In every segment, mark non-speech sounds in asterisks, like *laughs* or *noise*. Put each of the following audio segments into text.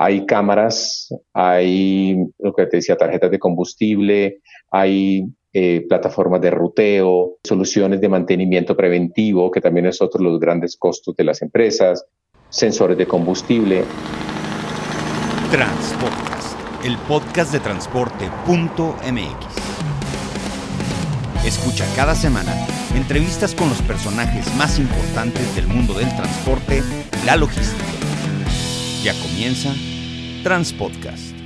Hay cámaras, hay lo que te decía, tarjetas de combustible, hay eh, plataformas de ruteo, soluciones de mantenimiento preventivo, que también es otro de los grandes costos de las empresas, sensores de combustible. Transpodcast, el podcast de transporte.mx. Escucha cada semana entrevistas con los personajes más importantes del mundo del transporte y la logística. Ya comienza Transpodcast.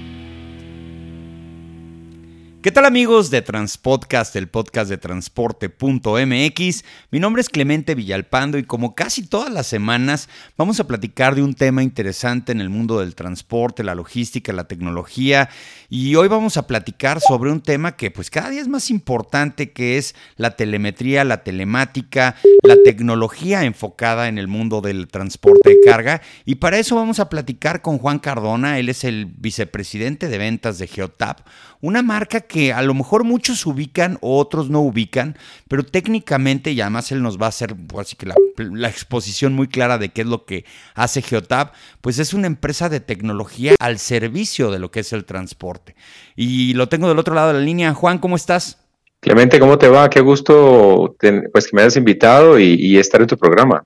¿Qué tal amigos de Transpodcast, el podcast de transporte.mx? Mi nombre es Clemente Villalpando y como casi todas las semanas vamos a platicar de un tema interesante en el mundo del transporte, la logística, la tecnología y hoy vamos a platicar sobre un tema que pues cada día es más importante que es la telemetría, la telemática, la tecnología enfocada en el mundo del transporte carga y para eso vamos a platicar con Juan Cardona, él es el vicepresidente de ventas de Geotap, una marca que a lo mejor muchos ubican o otros no ubican, pero técnicamente, y además él nos va a hacer pues, así que la, exposición muy clara de qué es lo que hace Geotab, pues es una empresa de tecnología al servicio de lo que es el transporte. Y lo tengo del otro lado de la línea. Juan, ¿cómo estás? Clemente, ¿cómo te va? Qué gusto pues, que me hayas invitado y, y estar en tu programa.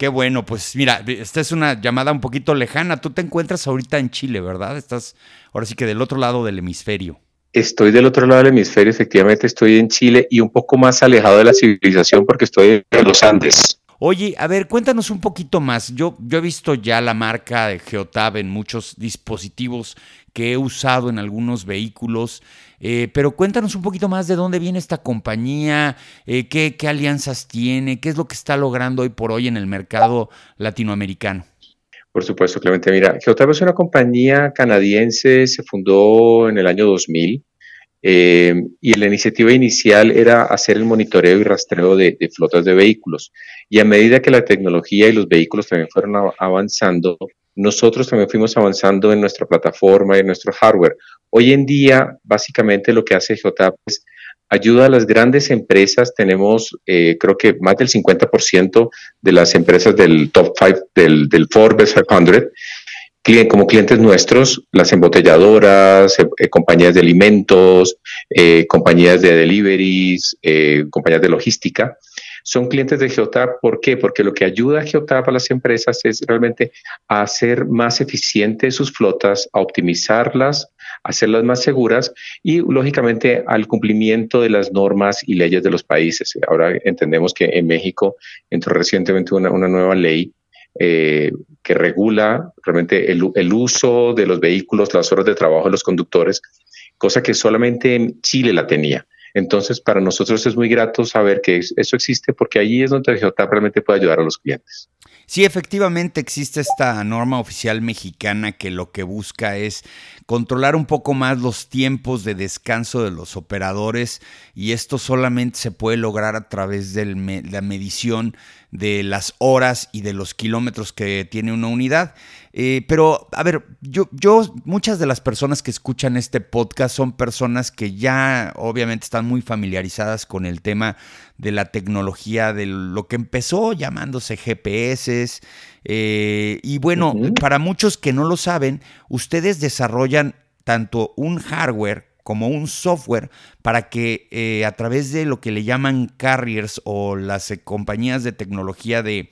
Qué bueno, pues mira, esta es una llamada un poquito lejana. Tú te encuentras ahorita en Chile, ¿verdad? Estás ahora sí que del otro lado del hemisferio. Estoy del otro lado del hemisferio, efectivamente estoy en Chile y un poco más alejado de la civilización porque estoy en los Andes. Oye, a ver, cuéntanos un poquito más. Yo, yo he visto ya la marca de Geotab en muchos dispositivos que he usado en algunos vehículos, eh, pero cuéntanos un poquito más de dónde viene esta compañía, eh, qué, alianzas tiene, qué es lo que está logrando hoy por hoy en el mercado latinoamericano. Por supuesto, Clemente. Mira, Geotab es una compañía canadiense, se fundó en el año 2000 eh, y la iniciativa inicial era hacer el monitoreo y rastreo de, flotas de vehículos. Y a medida que la tecnología y los vehículos también fueron avanzando, nosotros también fuimos avanzando en nuestra plataforma y en nuestro hardware. Hoy en día, básicamente lo que hace Geotab es ayuda a las grandes empresas. Tenemos, eh, creo que más del 50% de las empresas del top 5 del, del Forbes 500 como clientes nuestros, las embotelladoras, eh, eh, compañías de alimentos, compañías de deliveries, compañías de logística, son clientes de Geotap. ¿Por qué? Porque lo que ayuda a Geotap a las empresas es realmente a hacer más eficientes sus flotas, a optimizarlas, hacerlas más seguras y, lógicamente, al cumplimiento de las normas y leyes de los países. Ahora entendemos que en México entró recientemente una, nueva ley eh, que regula realmente el, el, uso de los vehículos, las horas de trabajo de los conductores, cosa que solamente en Chile la tenía. Entonces, para nosotros es muy grato saber que eso existe porque allí es donde Geotap realmente puede ayudar a los clientes. Sí, efectivamente existe esta norma oficial mexicana que lo que busca es controlar un poco más los tiempos de descanso de los operadores y esto solamente se puede lograr a través de la medición de las horas y de los kilómetros que tiene una unidad. Eh, pero, a ver, yo, yo, muchas de las personas que escuchan este podcast son personas que ya obviamente están muy familiarizadas con el tema de la tecnología, de lo que empezó llamándose GPS. Eh, y bueno, para muchos que no lo saben, ustedes desarrollan tanto un hardware como un software para que eh, a través de lo que le llaman carriers o las compañías de tecnología de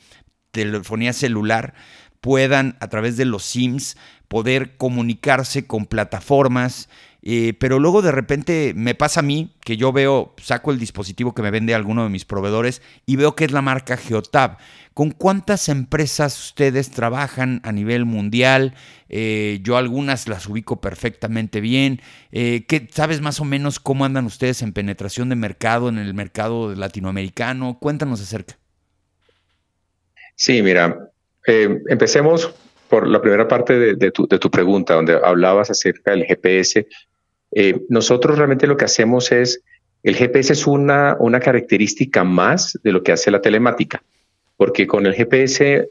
telefonía celular puedan a través de los SIMs poder comunicarse con plataformas eh, pero luego de repente me pasa a mí que yo veo, saco el dispositivo que me vende alguno de mis proveedores y veo que es la marca Geotab. ¿Con cuántas empresas ustedes trabajan a nivel mundial? Eh, yo algunas las ubico perfectamente bien. Eh, ¿qué, ¿Sabes más o menos cómo andan ustedes en penetración de mercado en el mercado latinoamericano? Cuéntanos acerca. Sí, mira, empecemos por la primera parte de, tu, pregunta, donde hablabas acerca del GPS. Eh, nosotros realmente lo que hacemos es, el GPS es una característica más de lo que hace la telemática, porque con el GPS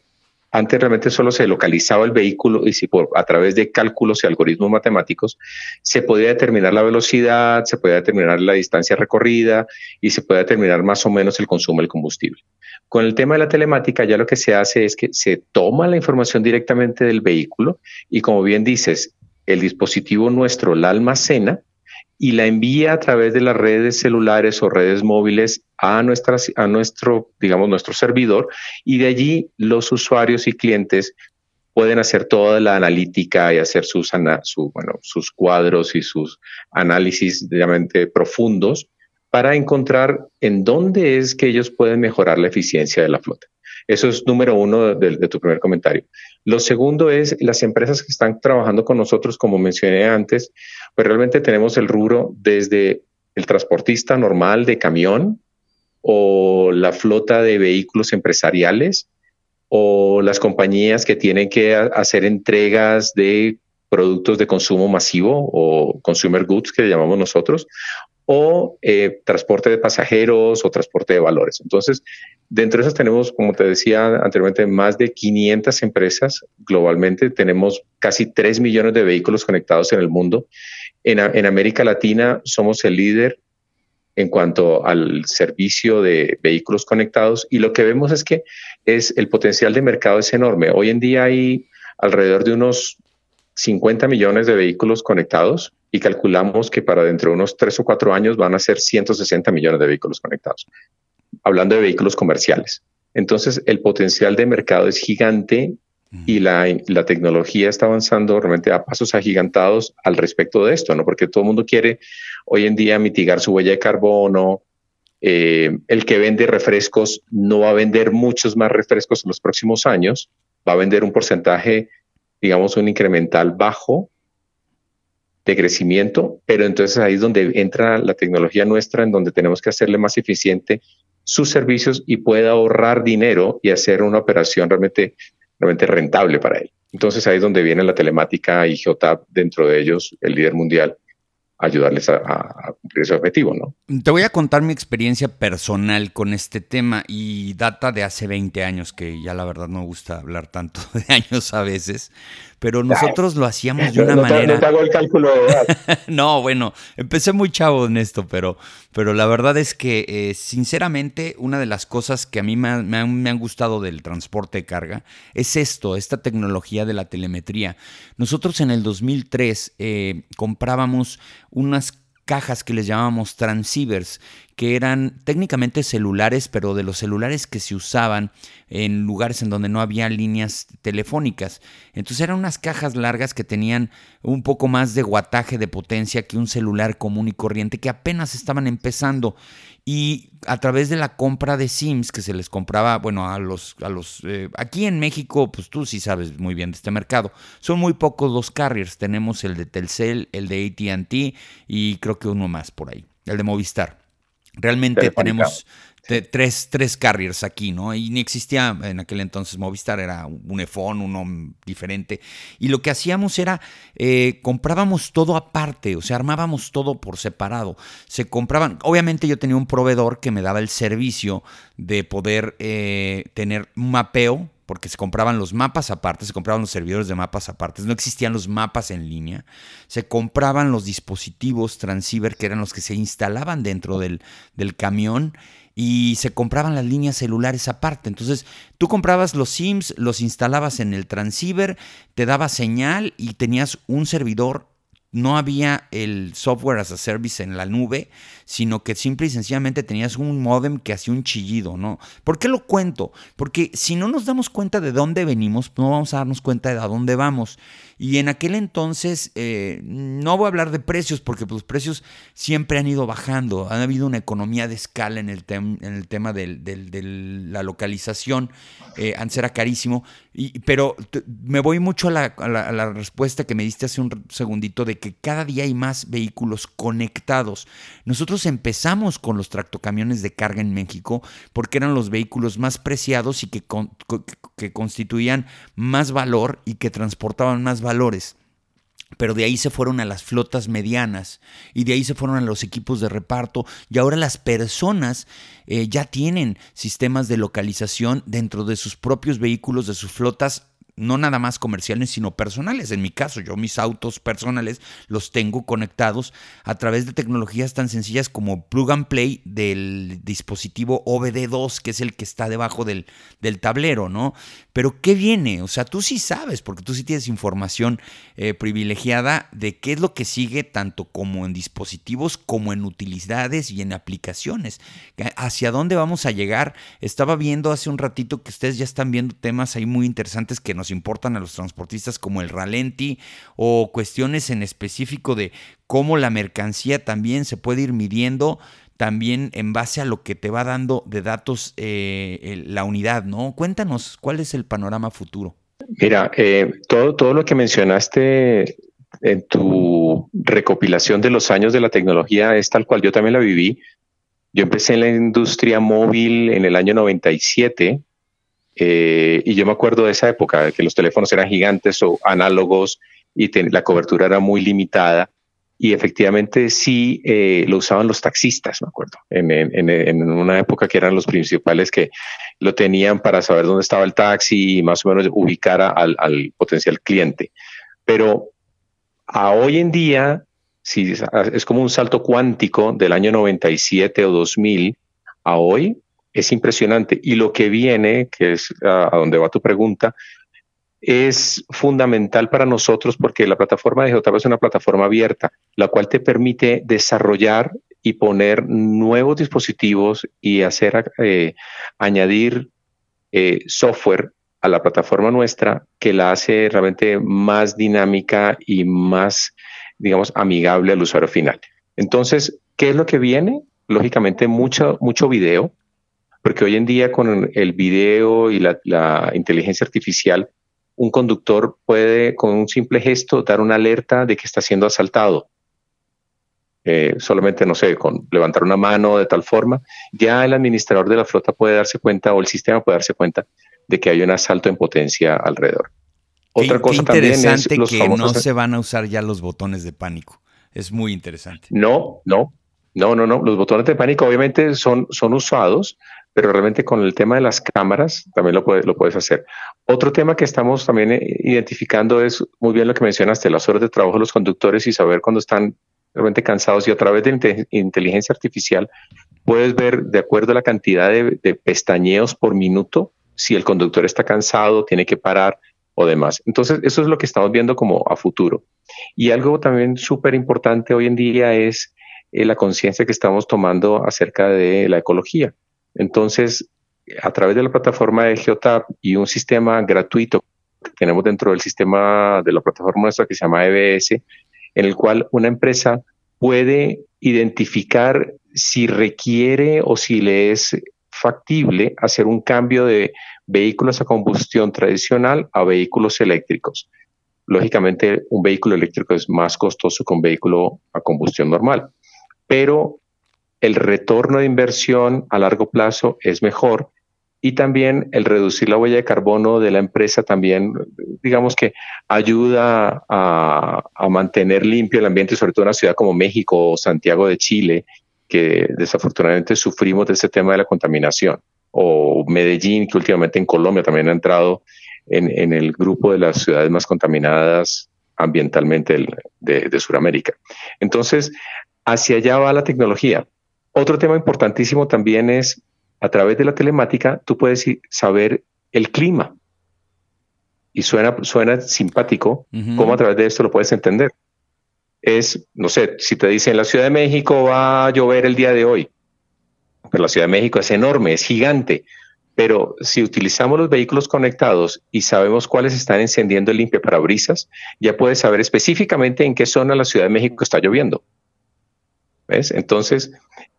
antes realmente solo se localizaba el vehículo y si por, a través de cálculos y algoritmos matemáticos se podía determinar la velocidad, se podía determinar la distancia recorrida y se podía determinar más o menos el consumo del combustible. Con el tema de la telemática ya lo que se hace es que se toma la información directamente del vehículo y como bien dices, el dispositivo nuestro la almacena y la envía a través de las redes celulares o redes móviles a, nuestras, a nuestro, digamos, nuestro servidor y de allí los usuarios y clientes pueden hacer toda la analítica y hacer sus, bueno, sus cuadros y sus análisis realmente profundos para encontrar en dónde es que ellos pueden mejorar la eficiencia de la flota. Eso es número uno de, tu primer comentario. Lo segundo es las empresas que están trabajando con nosotros, como mencioné antes, pues realmente tenemos el rubro desde el transportista normal de camión o la flota de vehículos empresariales o las compañías que tienen que hacer entregas de productos de consumo masivo o consumer goods que llamamos nosotros, o eh, transporte de pasajeros o transporte de valores. Entonces, dentro de esas tenemos, como te decía anteriormente, más de 500 empresas globalmente. Tenemos casi 3 millones de vehículos conectados en el mundo en, América Latina somos el líder en cuanto al servicio de vehículos conectados y lo que vemos es que es el potencial de mercado es enorme. Hoy en día hay alrededor de unos 50 millones de vehículos conectados y calculamos que para dentro de unos 3 o 4 años van a ser 160 millones de vehículos conectados, hablando de vehículos comerciales. Entonces, el potencial de mercado es gigante y la, tecnología está avanzando realmente a pasos agigantados al respecto de esto, ¿no? Porque todo el mundo quiere hoy en día mitigar su huella de carbono. Eh, el que vende refrescos no va a vender muchos más refrescos en los próximos años, va a vender un porcentaje, digamos, un incremental bajo de crecimiento, pero entonces ahí es donde entra la tecnología nuestra, en donde tenemos que hacerle más eficiente sus servicios y pueda ahorrar dinero y hacer una operación realmente realmente rentable para él. Entonces ahí es donde viene la telemática y Geotab dentro de ellos, el líder mundial, ayudarles a, cumplir ese objetivo, ¿no? Te voy a contar mi experiencia personal con este tema y data de hace 20 años, que ya la verdad no me gusta hablar tanto *laughs* de años a veces, pero nosotros lo hacíamos de una manera. No te hago el cálculo de edad. *laughs* no, bueno, empecé muy chavo en esto, pero, pero la verdad es que, eh, sinceramente, una de las cosas que a mí me, han, gustado del transporte de carga es esto, esta tecnología de la telemetría. Nosotros en el 2003 eh, comprábamos unas cajas que les llamábamos transceivers, que eran técnicamente celulares, pero de los celulares que se usaban en lugares en donde no había líneas telefónicas. Entonces eran unas cajas largas que tenían un poco más de guataje de potencia que un celular común y corriente que apenas estaban empezando. Y a través de la compra de SIMs que se les compraba, bueno, a los, a los, eh, aquí en México, pues tú sí sabes muy bien de este mercado. Son muy pocos los carriers. Tenemos el de Telcel, el de AT&T y creo que uno más por ahí, el de Movistar. Realmente tenemos tres, tres carriers aquí, ¿no? Y ni existía en aquel entonces Movistar, era un iPhone, uno diferente. Y lo que hacíamos era, eh, comprábamos todo aparte, o sea, armábamos todo por separado. Se compraban, obviamente yo tenía un proveedor que me daba el servicio de poder eh, tener un mapeo porque se compraban los mapas aparte, se compraban los servidores de mapas aparte, no existían los mapas en línea, se compraban los dispositivos transceiver que eran los que se instalaban dentro del, del camión y se compraban las líneas celulares aparte. Entonces, tú comprabas los SIMs, los instalabas en el transceiver, te daba señal y tenías un servidor no había el software as a service en la nube, sino que simple y sencillamente tenías un modem que hacía un chillido, ¿no? ¿Por qué lo cuento? Porque si no nos damos cuenta de dónde venimos, no vamos a darnos cuenta de a dónde vamos. Y en aquel entonces, eh, no voy a hablar de precios, porque los precios siempre han ido bajando. Ha habido una economía de escala en el, tema de la localización. Eh, antes era carísimo. Y, pero me voy mucho a la, a la respuesta que me diste hace un segundito de que cada día hay más vehículos conectados. Nosotros empezamos con los tractocamiones de carga en México porque eran los vehículos más preciados y que, que constituían más valor y que transportaban más valores. pero de ahí se fueron a las flotas medianas y de ahí se fueron a los equipos de reparto y ahora las personas eh, ya tienen sistemas de localización dentro de sus propios vehículos, de sus flotas no nada más comerciales, sino personales. En mi caso, yo mis autos personales los tengo conectados a través de tecnologías tan sencillas como plug and play del dispositivo OBD2, que es el que está debajo del, del tablero, ¿no? Pero ¿qué viene? O sea, tú sí sabes, porque tú sí tienes información eh, privilegiada de qué es lo que sigue tanto como en dispositivos como en utilidades y en aplicaciones. ¿Hacia dónde vamos a llegar? Estaba viendo hace un ratito que ustedes ya están viendo temas ahí muy interesantes que nos importan a los transportistas como el ralenti o cuestiones en específico de cómo la mercancía también se puede ir midiendo también en base a lo que te va dando de datos eh, la unidad, ¿no? Cuéntanos, ¿cuál es el panorama futuro? Mira, eh, todo, todo lo que mencionaste en tu recopilación de los años de la tecnología es tal cual yo también la viví. Yo empecé en la industria móvil en el año 97 eh, y yo me acuerdo de esa época, que los teléfonos eran gigantes o análogos y la cobertura era muy limitada. Y efectivamente sí eh, lo usaban los taxistas, me acuerdo, en, en, en, una época que eran los principales que lo tenían para saber dónde estaba el taxi y más o menos ubicar al, al potencial cliente. Pero a hoy en día, si es como un salto cuántico del año 97 o 2000 a hoy, es impresionante. Y lo que viene, que es a, donde va tu pregunta, es fundamental para nosotros porque la plataforma de JTAP es una plataforma abierta, la cual te permite desarrollar y poner nuevos dispositivos y hacer eh, añadir eh, software a la plataforma nuestra que la hace realmente más dinámica y más, digamos, amigable al usuario final. Entonces, ¿qué es lo que viene? Lógicamente, mucho, mucho video, porque hoy en día con el video y la, inteligencia artificial, un conductor puede con un simple gesto dar una alerta de que está siendo asaltado. Eh, solamente, no sé, con levantar una mano de tal forma, ya el administrador de la flota puede darse cuenta o el sistema puede darse cuenta de que hay un asalto en potencia alrededor. Otra cosa también es los que no se van a usar ya los botones de pánico. Es muy interesante. No, no, no, no, no. Los botones de pánico obviamente son, son usados pero realmente con el tema de las cámaras también lo, puedes, lo puedes hacer. Otro tema que estamos también eh, identificando es muy bien lo que mencionaste, las horas de trabajo de los conductores y saber cuando están realmente cansados y a través de inteligencia artificial puedes ver de acuerdo a la cantidad de, de pestañeos por minuto si el conductor está cansado, tiene que parar o demás. Entonces, eso es lo que estamos viendo como a futuro. Y algo también súper importante hoy en día es eh, la conciencia que estamos tomando acerca de la ecología. Entonces, a través de la plataforma de Geotab y un sistema gratuito que tenemos dentro del sistema de la plataforma nuestra que se llama EBS, en el cual una empresa puede identificar si requiere o si le es factible hacer un cambio de vehículos a combustión tradicional a vehículos eléctricos. Lógicamente, un vehículo eléctrico es más costoso que un vehículo a combustión normal, pero el retorno de inversión a largo plazo es mejor y también el reducir la huella de carbono de la empresa también, digamos que ayuda a, mantener limpio el ambiente, sobre todo en una ciudad como México o Santiago de Chile, que desafortunadamente sufrimos de ese tema de la contaminación, o Medellín, que últimamente en Colombia también ha entrado en, el grupo de las ciudades más contaminadas ambientalmente de, de Sudamérica. Entonces, hacia allá va la tecnología otro tema importantísimo también es, a través de la telemática, tú puedes saber el clima. Y suena, suena simpático, ¿cómo a través de esto lo puedes entender? Es, no sé, si te dicen la Ciudad de México va a llover el día de hoy, pero la Ciudad de México es enorme, es gigante, pero si utilizamos los vehículos conectados y sabemos cuáles están encendiendo el limpia parabrisas, ya puedes saber específicamente en qué zona la Ciudad de México está lloviendo. ¿Ves? Entonces,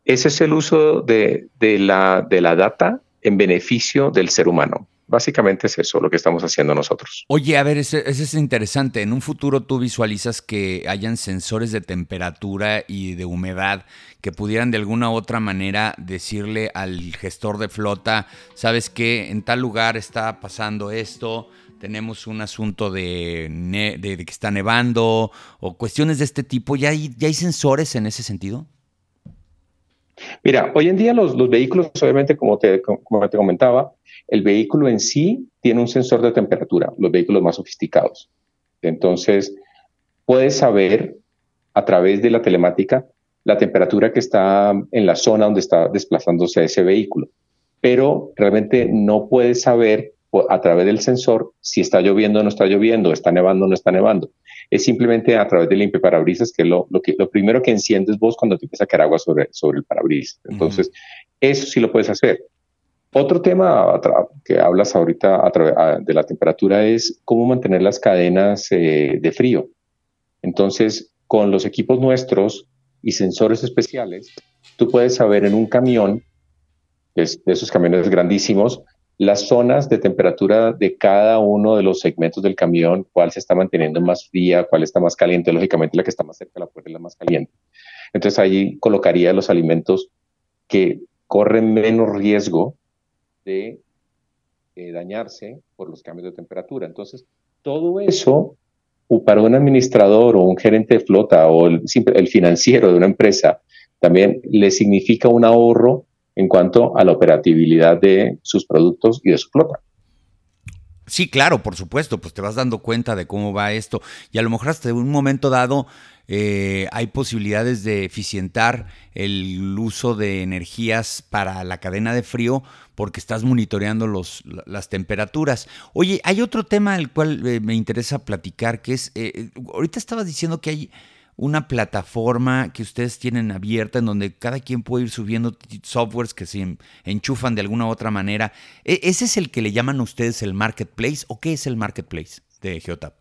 ese es el uso de, la, de la data en beneficio del ser humano. Básicamente es eso lo que estamos haciendo nosotros. Oye, a ver, eso, es interesante. En un futuro tú visualizas que hayan sensores de temperatura y de humedad que pudieran de alguna u otra manera decirle al gestor de flota, sabes que en tal lugar está pasando esto, tenemos un asunto de, que está nevando o cuestiones de este tipo. ¿Ya hay, sensores en ese sentido? Mira, hoy en día los, los vehículos, obviamente, como te, como te comentaba, el vehículo en sí tiene un sensor de temperatura, los vehículos más sofisticados. Entonces, puedes saber a través de la telemática la temperatura que está en la zona donde está desplazándose ese vehículo, pero realmente no puedes saber a través del sensor si está lloviendo o no está lloviendo, está nevando o no está nevando. Es simplemente a través del limpiaparabrisas, que es lo, que, lo primero que enciendes vos cuando te empieza a caer agua sobre, sobre el parabrisas. Entonces, eso sí lo puedes hacer. Otro tema que hablas ahorita de la temperatura es cómo mantener las cadenas eh, de frío. Entonces, con los equipos nuestros y sensores especiales, tú puedes saber en un camión, de esos camiones grandísimos, las zonas de temperatura de cada uno de los segmentos del camión, cuál se está manteniendo más fría, cuál está más caliente, lógicamente la que está más cerca de la puerta es la más caliente. Entonces ahí colocaría los alimentos que corren menos riesgo de eh, dañarse por los cambios de temperatura. Entonces, todo eso para un administrador o un gerente de flota o el, el financiero de una empresa también le significa un ahorro en cuanto a la operatividad de sus productos y de su flota. Sí, claro, por supuesto, pues te vas dando cuenta de cómo va esto y a lo mejor hasta en un momento dado eh, hay posibilidades de eficientar el uso de energías para la cadena de frío porque estás monitoreando los, las temperaturas. Oye, hay otro tema al cual eh, me interesa platicar, que es, eh, ahorita estabas diciendo que hay una plataforma que ustedes tienen abierta en donde cada quien puede ir subiendo softwares que se enchufan de alguna u otra manera. ¿E-, ¿Ese es el que le llaman ustedes el marketplace o qué es el marketplace de Geotap?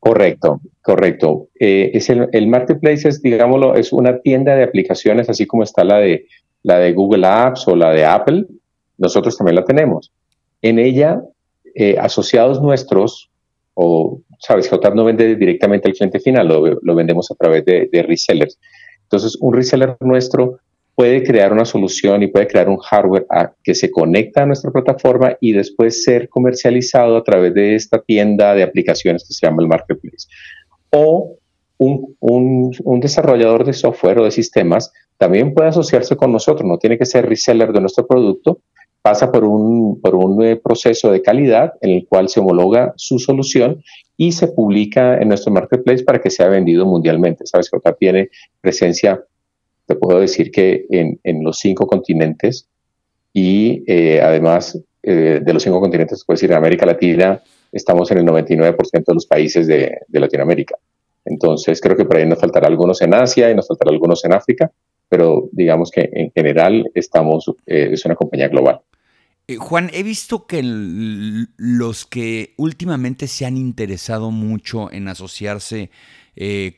Correcto, correcto. Eh, es el, marketplace es, digámoslo, es una tienda de aplicaciones, así como está la de, la de Google Apps o la de Apple. Nosotros también la tenemos. En ella, eh, asociados nuestros, o, sabes, Geotap no vende directamente al cliente final, lo, vendemos a través de, de resellers. Entonces, un reseller nuestro puede crear una solución y puede crear un hardware que se conecta a nuestra plataforma y después ser comercializado a través de esta tienda de aplicaciones que se llama el Marketplace. O un, un, desarrollador de software o de sistemas también puede asociarse con nosotros, no tiene que ser reseller de nuestro producto, pasa por un, por un eh, proceso de calidad en el cual se homologa su solución y se publica en nuestro marketplace para que sea vendido mundialmente. Sabes que acá tiene presencia te puedo decir que en, en los cinco continentes y eh, además eh, de los cinco continentes, puedo decir, en América Latina estamos en el 99% de los países de, de, Latinoamérica. Entonces creo que por ahí nos faltará algunos en Asia y nos faltará algunos en África, pero digamos que en general estamos, eh, es una compañía global. Juan, he visto que los que últimamente se han interesado mucho en asociarse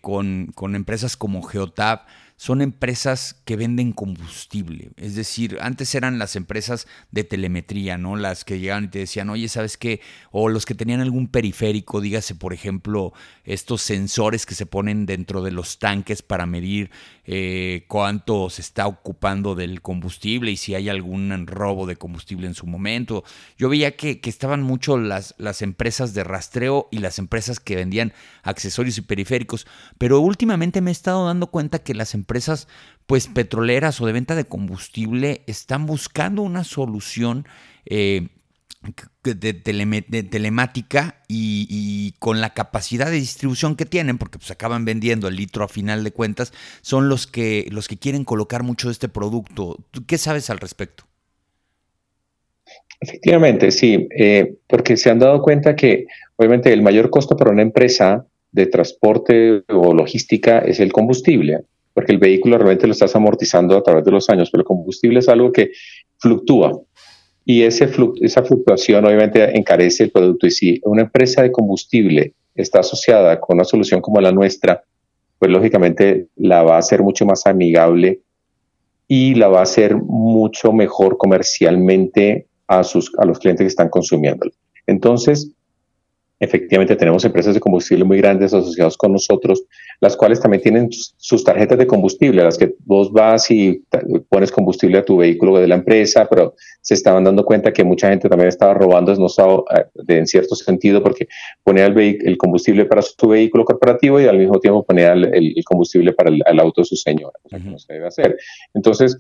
con, con, empresas como Geotab, son empresas que venden combustible. Es decir, antes eran las empresas de telemetría, ¿no? Las que llegaban y te decían, oye, ¿sabes qué? O los que tenían algún periférico, dígase, por ejemplo, estos sensores que se ponen dentro de los tanques para medir eh, cuánto se está ocupando del combustible y si hay algún robo de combustible en su momento. Yo veía que, estaban mucho las, las empresas de rastreo y las empresas que vendían accesorios y periféricos, pero últimamente me he estado dando cuenta que las empresas pues petroleras o de venta de combustible están buscando una solución eh, de, telemática y, con la capacidad de distribución que tienen, porque pues acaban vendiendo el litro a final de cuentas, son los que, los que quieren colocar mucho de este producto. ¿Qué sabes al respecto? Efectivamente, sí, eh, porque se han dado cuenta que obviamente el mayor costo para una empresa de transporte o logística es el combustible, porque el vehículo realmente lo estás amortizando a través de los años, pero el combustible es algo que fluctúa y ese esa fluctuación obviamente encarece el producto. Y si una empresa de combustible está asociada con una solución como la nuestra, pues lógicamente la va a hacer mucho más amigable y la va a hacer mucho mejor comercialmente a, sus, a los clientes que están consumiendo. Entonces, efectivamente tenemos empresas de combustible muy grandes asociadas con nosotros, las cuales también tienen sus tarjetas de combustible, a las que vos vas y pones combustible a tu vehículo de la empresa, pero se estaban dando cuenta que mucha gente también estaba robando no eh, en cierto sentido porque ponía el, el, combustible para su vehículo corporativo y al mismo tiempo ponía el, combustible para el, auto de su señora, o sea, que no se debe hacer. Entonces,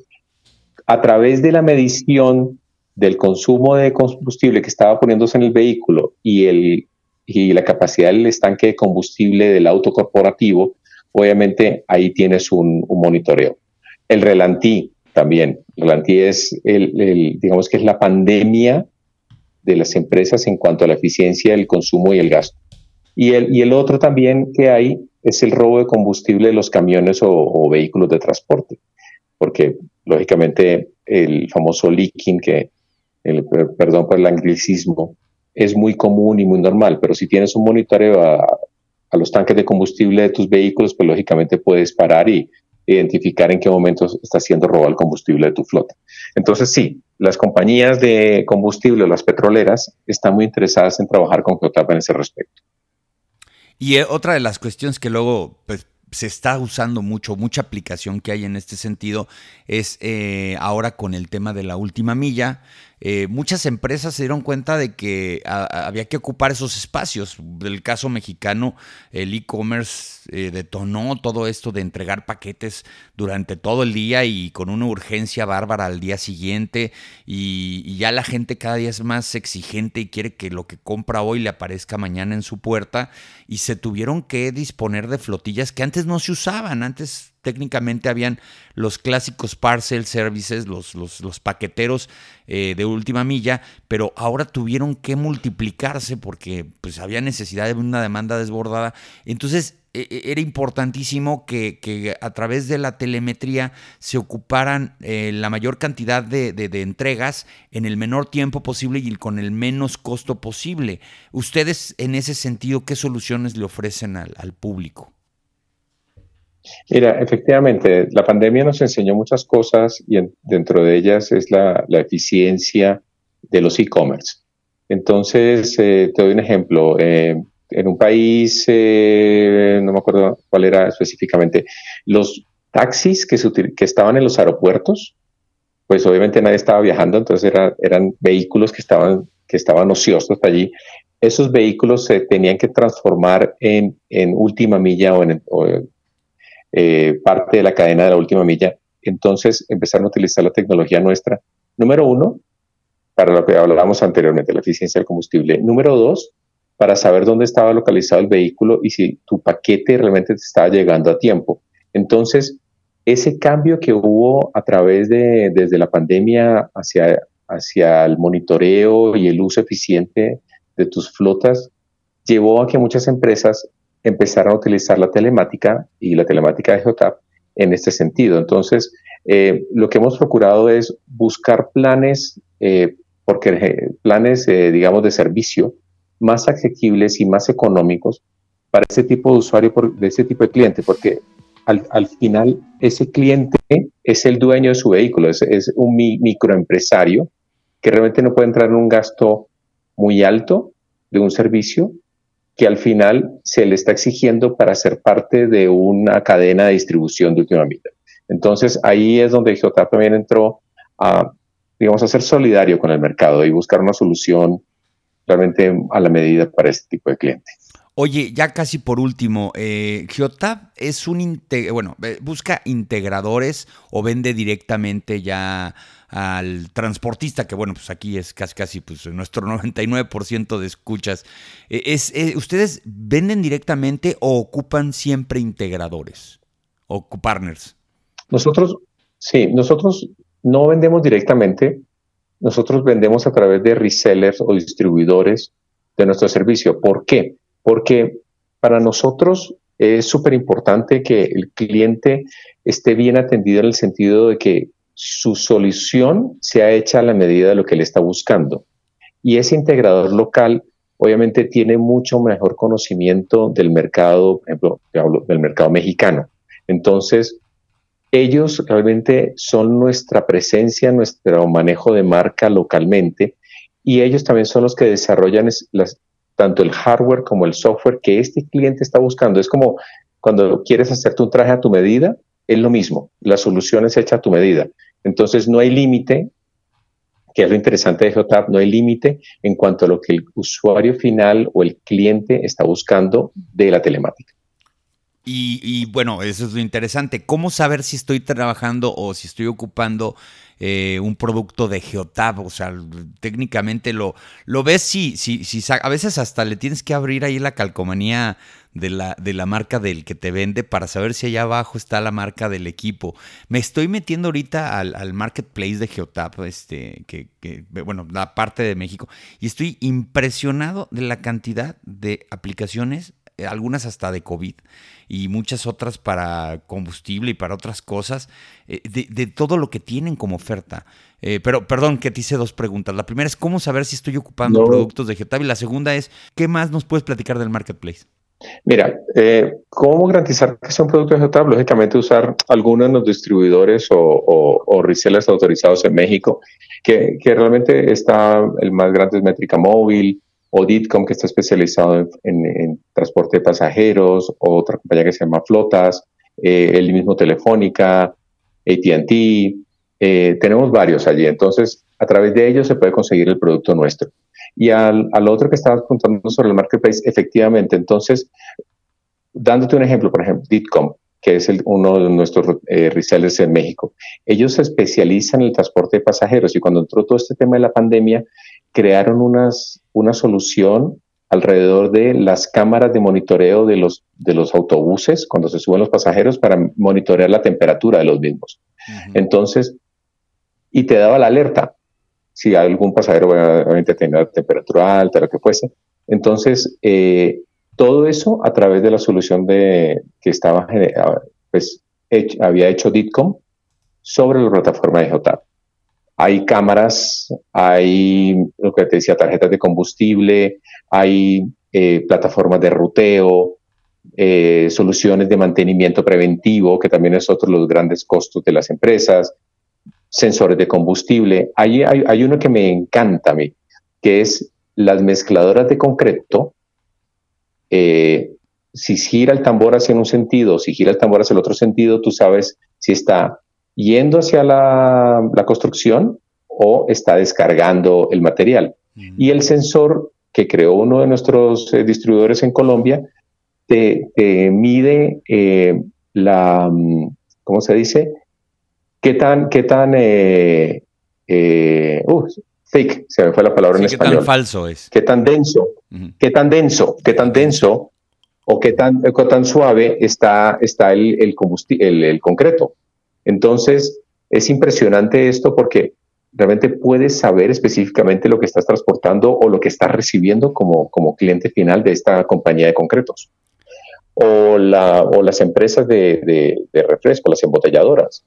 a través de la medición del consumo de combustible que estaba poniéndose en el vehículo y el y la capacidad del estanque de combustible del auto corporativo, obviamente ahí tienes un, monitoreo. El relantí también. El relantí es, el, digamos que es la pandemia de las empresas en cuanto a la eficiencia, el consumo y el gasto. Y el, y el otro también que hay es el robo de combustible de los camiones o, vehículos de transporte, porque lógicamente el famoso leaking, que el, perdón por el anglicismo, es muy común y muy normal, pero si tienes un monitoreo a, los tanques de combustible de tus vehículos, pues lógicamente puedes parar y identificar en qué momento está siendo robado el combustible de tu flota. Entonces sí, las compañías de combustible, las petroleras, están muy interesadas en trabajar con Geotap en ese respecto. Y eh, otra de las cuestiones que luego pues, se está usando mucho, mucha aplicación que hay en este sentido, es eh, ahora con el tema de la última milla. Eh, muchas empresas se dieron cuenta de que había que ocupar esos espacios. Del caso mexicano, el e-commerce eh, detonó todo esto de entregar paquetes durante todo el día y con una urgencia bárbara al día siguiente. Y, ya la gente cada día es más exigente y quiere que lo que compra hoy le aparezca mañana en su puerta. Y se tuvieron que disponer de flotillas que antes no se usaban. Antes técnicamente habían los clásicos parcel services, los, los, paqueteros eh, de última milla, pero ahora tuvieron que multiplicarse porque pues, había necesidad de una demanda desbordada. Entonces e, e, era importantísimo que, a través de la telemetría se ocuparan eh, la mayor cantidad de, entregas en el menor tiempo posible y con el menos costo posible. Ustedes en ese sentido, ¿qué soluciones le ofrecen al público? Mira, efectivamente, la pandemia nos enseñó muchas cosas y dentro de ellas es la, eficiencia de los e-commerce. Entonces, eh, te doy un ejemplo. Eh, en un país, eh, no me acuerdo cuál era específicamente, los taxis que, que estaban en los aeropuertos, pues obviamente nadie estaba viajando, entonces eran vehículos que estaban, que estaban ociosos allí. Esos vehículos se tenían que transformar en, última milla o en, o eh, parte de la cadena de la última milla. Entonces empezaron a utilizar la tecnología nuestra. Número uno, para lo que hablábamos anteriormente, la eficiencia del combustible. Número dos, para saber dónde estaba localizado el vehículo y si tu paquete realmente te estaba llegando a tiempo. Entonces, ese cambio que hubo a través de, desde la pandemia hacia, hacia el monitoreo y el uso eficiente de tus flotas, llevó a que muchas empresas empezaron a utilizar la telemática y la telemática de Geotap en este sentido. Entonces, eh, lo que hemos procurado es buscar planes, eh, porque eh, planes, digamos, de servicio más asequibles y más económicos para ese tipo de usuario, de ese tipo de cliente, porque al, final ese cliente es el dueño de su vehículo, es un microempresario que realmente no puede entrar en un gasto muy alto de un servicio que al final se le está exigiendo para ser parte de una cadena de distribución de última milla. Entonces ahí es donde Geotap también entró a, digamos, a ser solidario con el mercado y buscar una solución realmente a la medida para este tipo de clientes. Oye, ya casi por último, eh, Geotab es un, bueno, eh, busca integradores o vende directamente ya al transportista, que bueno, pues aquí es casi casi pues, nuestro *laughs* 99% de escuchas. Eh, es, ¿Ustedes venden directamente o ocupan siempre integradores o partners? Nosotros, sí, nosotros no vendemos directamente, nosotros vendemos a través de resellers o distribuidores de nuestro servicio. ¿Por qué? porque para nosotros es súper importante que el cliente esté bien atendido en el sentido de que su solución sea hecha a la medida de lo que él está buscando. Y ese integrador local obviamente tiene mucho mejor conocimiento del mercado, por ejemplo, del mercado mexicano. Entonces, ellos realmente son nuestra presencia, nuestro manejo de marca localmente y ellos también son los que desarrollan tanto el hardware como el software que este cliente está buscando. Es como cuando quieres hacerte un traje a tu medida, es lo mismo, la solución es hecha a tu medida. Entonces no hay límite, que es lo interesante de Geotab, no hay límite en cuanto a lo que el usuario final o el cliente está buscando de la telemática. Y, bueno, eso es lo interesante. ¿Cómo saber si estoy trabajando o si estoy ocupando eh, un producto de Geotab? O sea, técnicamente lo, lo ves si, si, si, a veces hasta le tienes que abrir ahí la calcomanía de la, de la marca del que te vende para saber si allá abajo está la marca del equipo. Me estoy metiendo ahorita al, marketplace de Geotab, este, que, que, bueno, la parte de México, y estoy impresionado de la cantidad de aplicaciones eh, algunas hasta de COVID y muchas otras para combustible y para otras cosas, eh, de, todo lo que tienen como oferta. Eh, pero, perdón, que te hice dos preguntas. La primera es cómo saber si estoy ocupando productos de Getab y la segunda es, ¿qué más nos puedes platicar del marketplace? Mira, ¿cómo garantizar que sea un producto? Lógicamente usar algunos de los distribuidores o, resellers autorizados en México, que, que, realmente está el más grande es Métrica Móvil, o Ditcom, que está especializado en, transporte de pasajeros, o otra compañía que se llama Flotas, eh, el mismo Telefónica, ATT, eh, tenemos varios allí. Entonces, a través de ellos se puede conseguir el producto nuestro. Y al, otro que estabas contando sobre el marketplace, efectivamente, entonces, dándote un ejemplo, por ejemplo, Ditcom, que es uno de nuestros eh, resellers en México. Ellos se especializan en el transporte de pasajeros y cuando entró todo este tema de la pandemia, crearon unas, una solución alrededor de las cámaras de monitoreo de los, de los autobuses cuando se suben los pasajeros para monitorear la temperatura de los mismos. Entonces, y te daba la alerta si algún pasajero obviamente tenía temperatura alta, lo que fuese. Entonces, eh, todo eso a través de la solución de, que estaba, pues, había hecho Ditcom sobre la plataforma de JOTAP. Hay cámaras, hay lo que te decía, tarjetas de combustible, hay eh, plataformas de ruteo, eh, soluciones de mantenimiento preventivo, que también es otro de los grandes costos de las empresas, sensores de combustible. Hay, hay, uno que me encanta a mí, que es las mezcladoras de concreto. Eh, si gira el tambor hacia un sentido, si gira el tambor hacia el otro sentido, tú sabes si está yendo hacia la, construcción o está descargando el material. Y el sensor que creó uno de nuestros eh, distribuidores en Colombia te, mide eh, la, mm, ¿cómo se dice? ¿Qué tan, qué tan, eh, uh, fake, se me fue la palabra en español. ¿Qué tan falso es? ¿Qué tan denso? ¿Qué tan denso? ¿Qué tan denso? ¿O qué tan, qué tan suave está, está el, el, el concreto? Entonces, es impresionante esto porque realmente puedes saber específicamente lo que estás transportando o lo que estás recibiendo como, como cliente final de esta compañía de concretos. O, la, o las empresas de, de, refresco, las embotelladoras.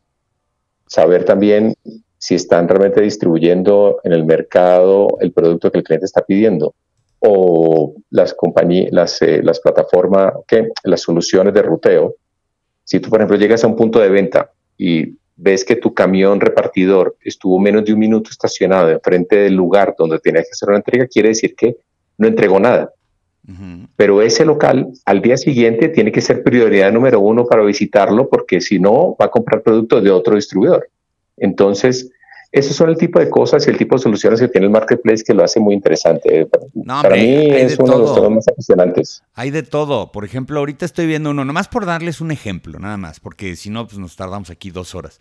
Saber también si están realmente distribuyendo en el mercado el producto que el cliente está pidiendo. O las compañías, las, eh, las plataformas, las soluciones de ruteo. Si tú, por ejemplo, llegas a un punto de venta y ves que tu camión repartidor estuvo menos de un minuto estacionado enfrente del lugar donde tenías que hacer una entrega, quiere decir que no entregó nada. Pero ese local al día siguiente tiene que ser prioridad número uno para visitarlo porque si no va a comprar productos de otro distribuidor. Entonces, esos son el tipo de cosas y el tipo de soluciones que tiene el marketplace que lo hace muy interesante. Para mí es uno de los temas más apasionantes. Hay de todo. Por ejemplo, ahorita estoy viendo uno, nomás por darles un ejemplo, nada más, porque si no, pues nos tardamos aquí dos horas.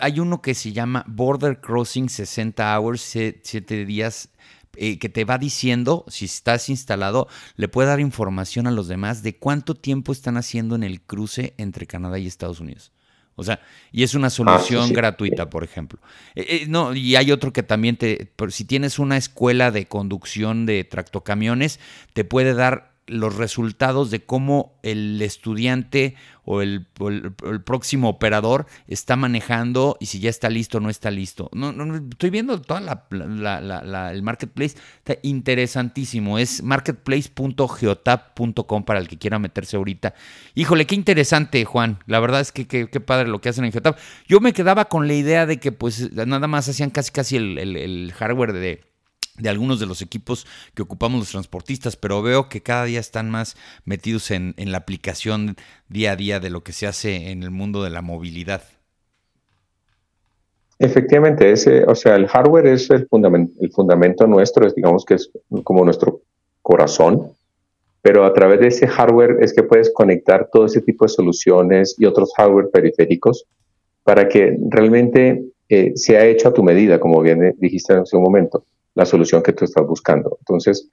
hay uno que se llama Border Crossing 60 Hours, 7 días eh, que te va diciendo, si estás instalado, le puede dar información a los demás de cuánto tiempo están haciendo en el cruce entre Canadá y Estados Unidos. O sea, y es una ah, solución gratuita, por ejemplo. Eh, eh, no, y hay otro que también te, si tienes una escuela de conducción de tractocamiones, te puede dar los resultados de cómo el estudiante o el, próximo operador está manejando y si ya está listo o no está listo. No, no, estoy viendo toda la, el marketplace. Está interesantísimo. Es marketplace.geotap.com para el que quiera meterse ahorita. Híjole, qué interesante, Juan. La verdad es que qué padre lo que hacen en Geotap. Yo me quedaba con la idea de que pues nada más hacían casi casi el, el hardware de de algunos de los equipos que ocupamos los transportistas, pero veo que cada día están más metidos en, la aplicación día a día de lo que se hace en el mundo de la movilidad. Efectivamente, ese, o sea, el hardware es el, fundamento, el fundamento nuestro, es, digamos que es como nuestro corazón, pero a través de ese hardware es que puedes conectar todo ese tipo de soluciones y otros hardware periféricos para que realmente eh, sea hecho a tu medida, como bien dijiste hace un momento la solución que tú estás buscando. Entonces,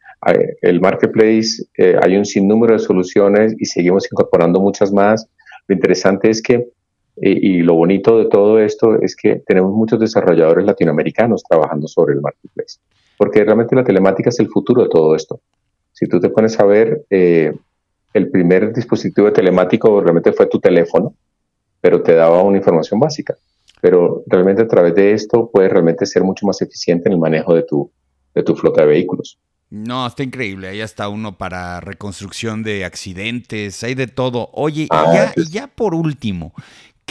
el marketplace, eh, hay un sinnúmero de soluciones y seguimos incorporando muchas más. Lo interesante es que, y lo bonito de todo esto es que tenemos muchos desarrolladores latinoamericanos trabajando sobre el marketplace, porque realmente la telemática es el futuro de todo esto. Si tú te pones a ver, eh, el primer dispositivo telemático realmente fue tu teléfono, pero te daba una información básica pero realmente a través de esto puedes realmente ser mucho más eficiente en el manejo de tu, de tu flota de vehículos. No, está increíble. Ahí está uno para reconstrucción de accidentes, hay de todo. Oye, y, ah, ya, y ya por último,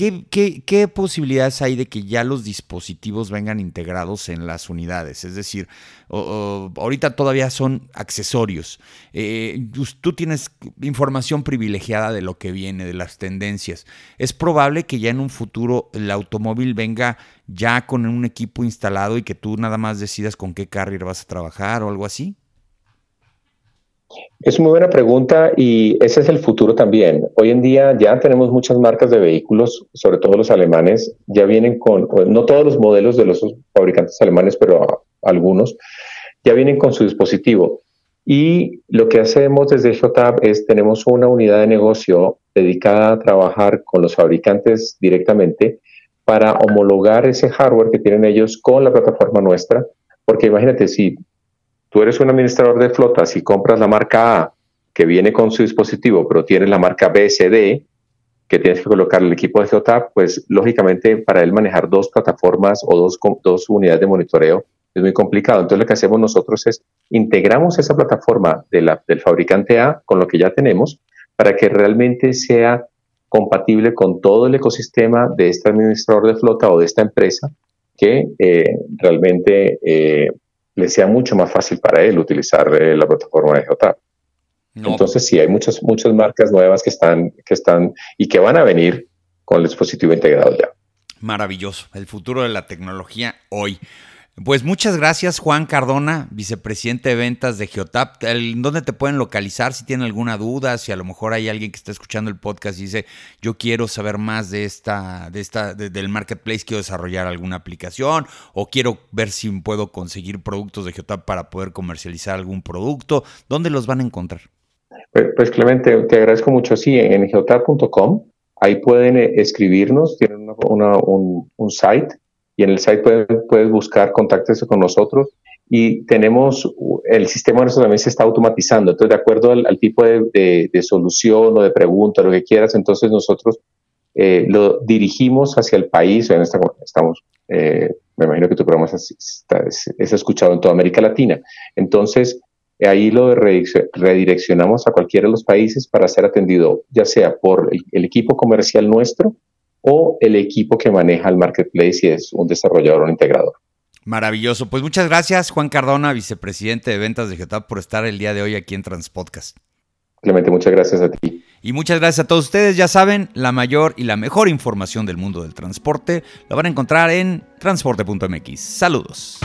¿Qué, posibilidades hay de que ya los dispositivos vengan integrados en las unidades? Es decir, ahorita todavía son accesorios. Eh, tú tienes información privilegiada de lo que viene, de las tendencias. ¿Es probable que ya en un futuro el automóvil venga ya con un equipo instalado y que tú nada más decidas con qué carrier vas a trabajar o algo así? Es muy buena pregunta y ese es el futuro también. Hoy en día ya tenemos muchas marcas de vehículos, sobre todo los alemanes, ya vienen con, no todos los modelos de los fabricantes alemanes, pero algunos, ya vienen con su dispositivo. Y lo que hacemos desde JTAB es tenemos una unidad de negocio dedicada a trabajar con los fabricantes directamente para homologar ese hardware que tienen ellos con la plataforma nuestra. Porque imagínate, si tú eres un administrador de flotas y compras la marca A que viene con su dispositivo, pero tienes la marca BSD, que tienes que colocar el equipo de GeoTap, pues lógicamente para él manejar dos plataformas o dos, dos unidades de monitoreo es muy complicado. Entonces lo que hacemos nosotros es integramos esa plataforma de la, del fabricante A con lo que ya tenemos para que realmente sea compatible con todo el ecosistema de este administrador de flota o de esta empresa que eh, realmente eh, le sea mucho más fácil para él utilizar eh, la plataforma de Geotap. Entonces sí, hay muchas, muchas marcas nuevas que están, que están y que van a venir con el dispositivo integrado ya. Maravilloso, el futuro de la tecnología hoy. Pues muchas gracias, Juan Cardona, vicepresidente de ventas de Geotap. ¿Dónde te pueden localizar si tienen alguna duda? Si a lo mejor hay alguien que está escuchando el podcast y dice, yo quiero saber más de esta, de esta, del marketplace, quiero desarrollar alguna aplicación o quiero ver si puedo conseguir productos de Geotap para poder comercializar algún producto. ¿Dónde los van a encontrar? Pues, pues Clemente, te agradezco mucho. Sí, en geotap.com, ahí pueden eh, escribirnos, tienen un, un site y en el site puedes, buscar, contáctese con nosotros. Y tenemos, el sistema nuestro también se está automatizando, entonces de acuerdo al, tipo de, solución o de pregunta, lo que quieras, entonces nosotros eh, lo dirigimos hacia el país, en esta, estamos, eh, me imagino que tu programa es, es, escuchado en toda América Latina, entonces ahí lo redireccionamos a cualquiera de los países para ser atendido, ya sea por el equipo comercial nuestro, o el equipo que maneja el marketplace y es un desarrollador o un integrador. Maravilloso. Pues muchas gracias, Juan Cardona, vicepresidente de ventas de GetUp, por estar el día de hoy aquí en Transpodcast. Clemente, muchas gracias a ti. Y muchas gracias a todos ustedes. Ya saben, la mayor y la mejor información del mundo del transporte la van a encontrar en transporte.mx. Saludos.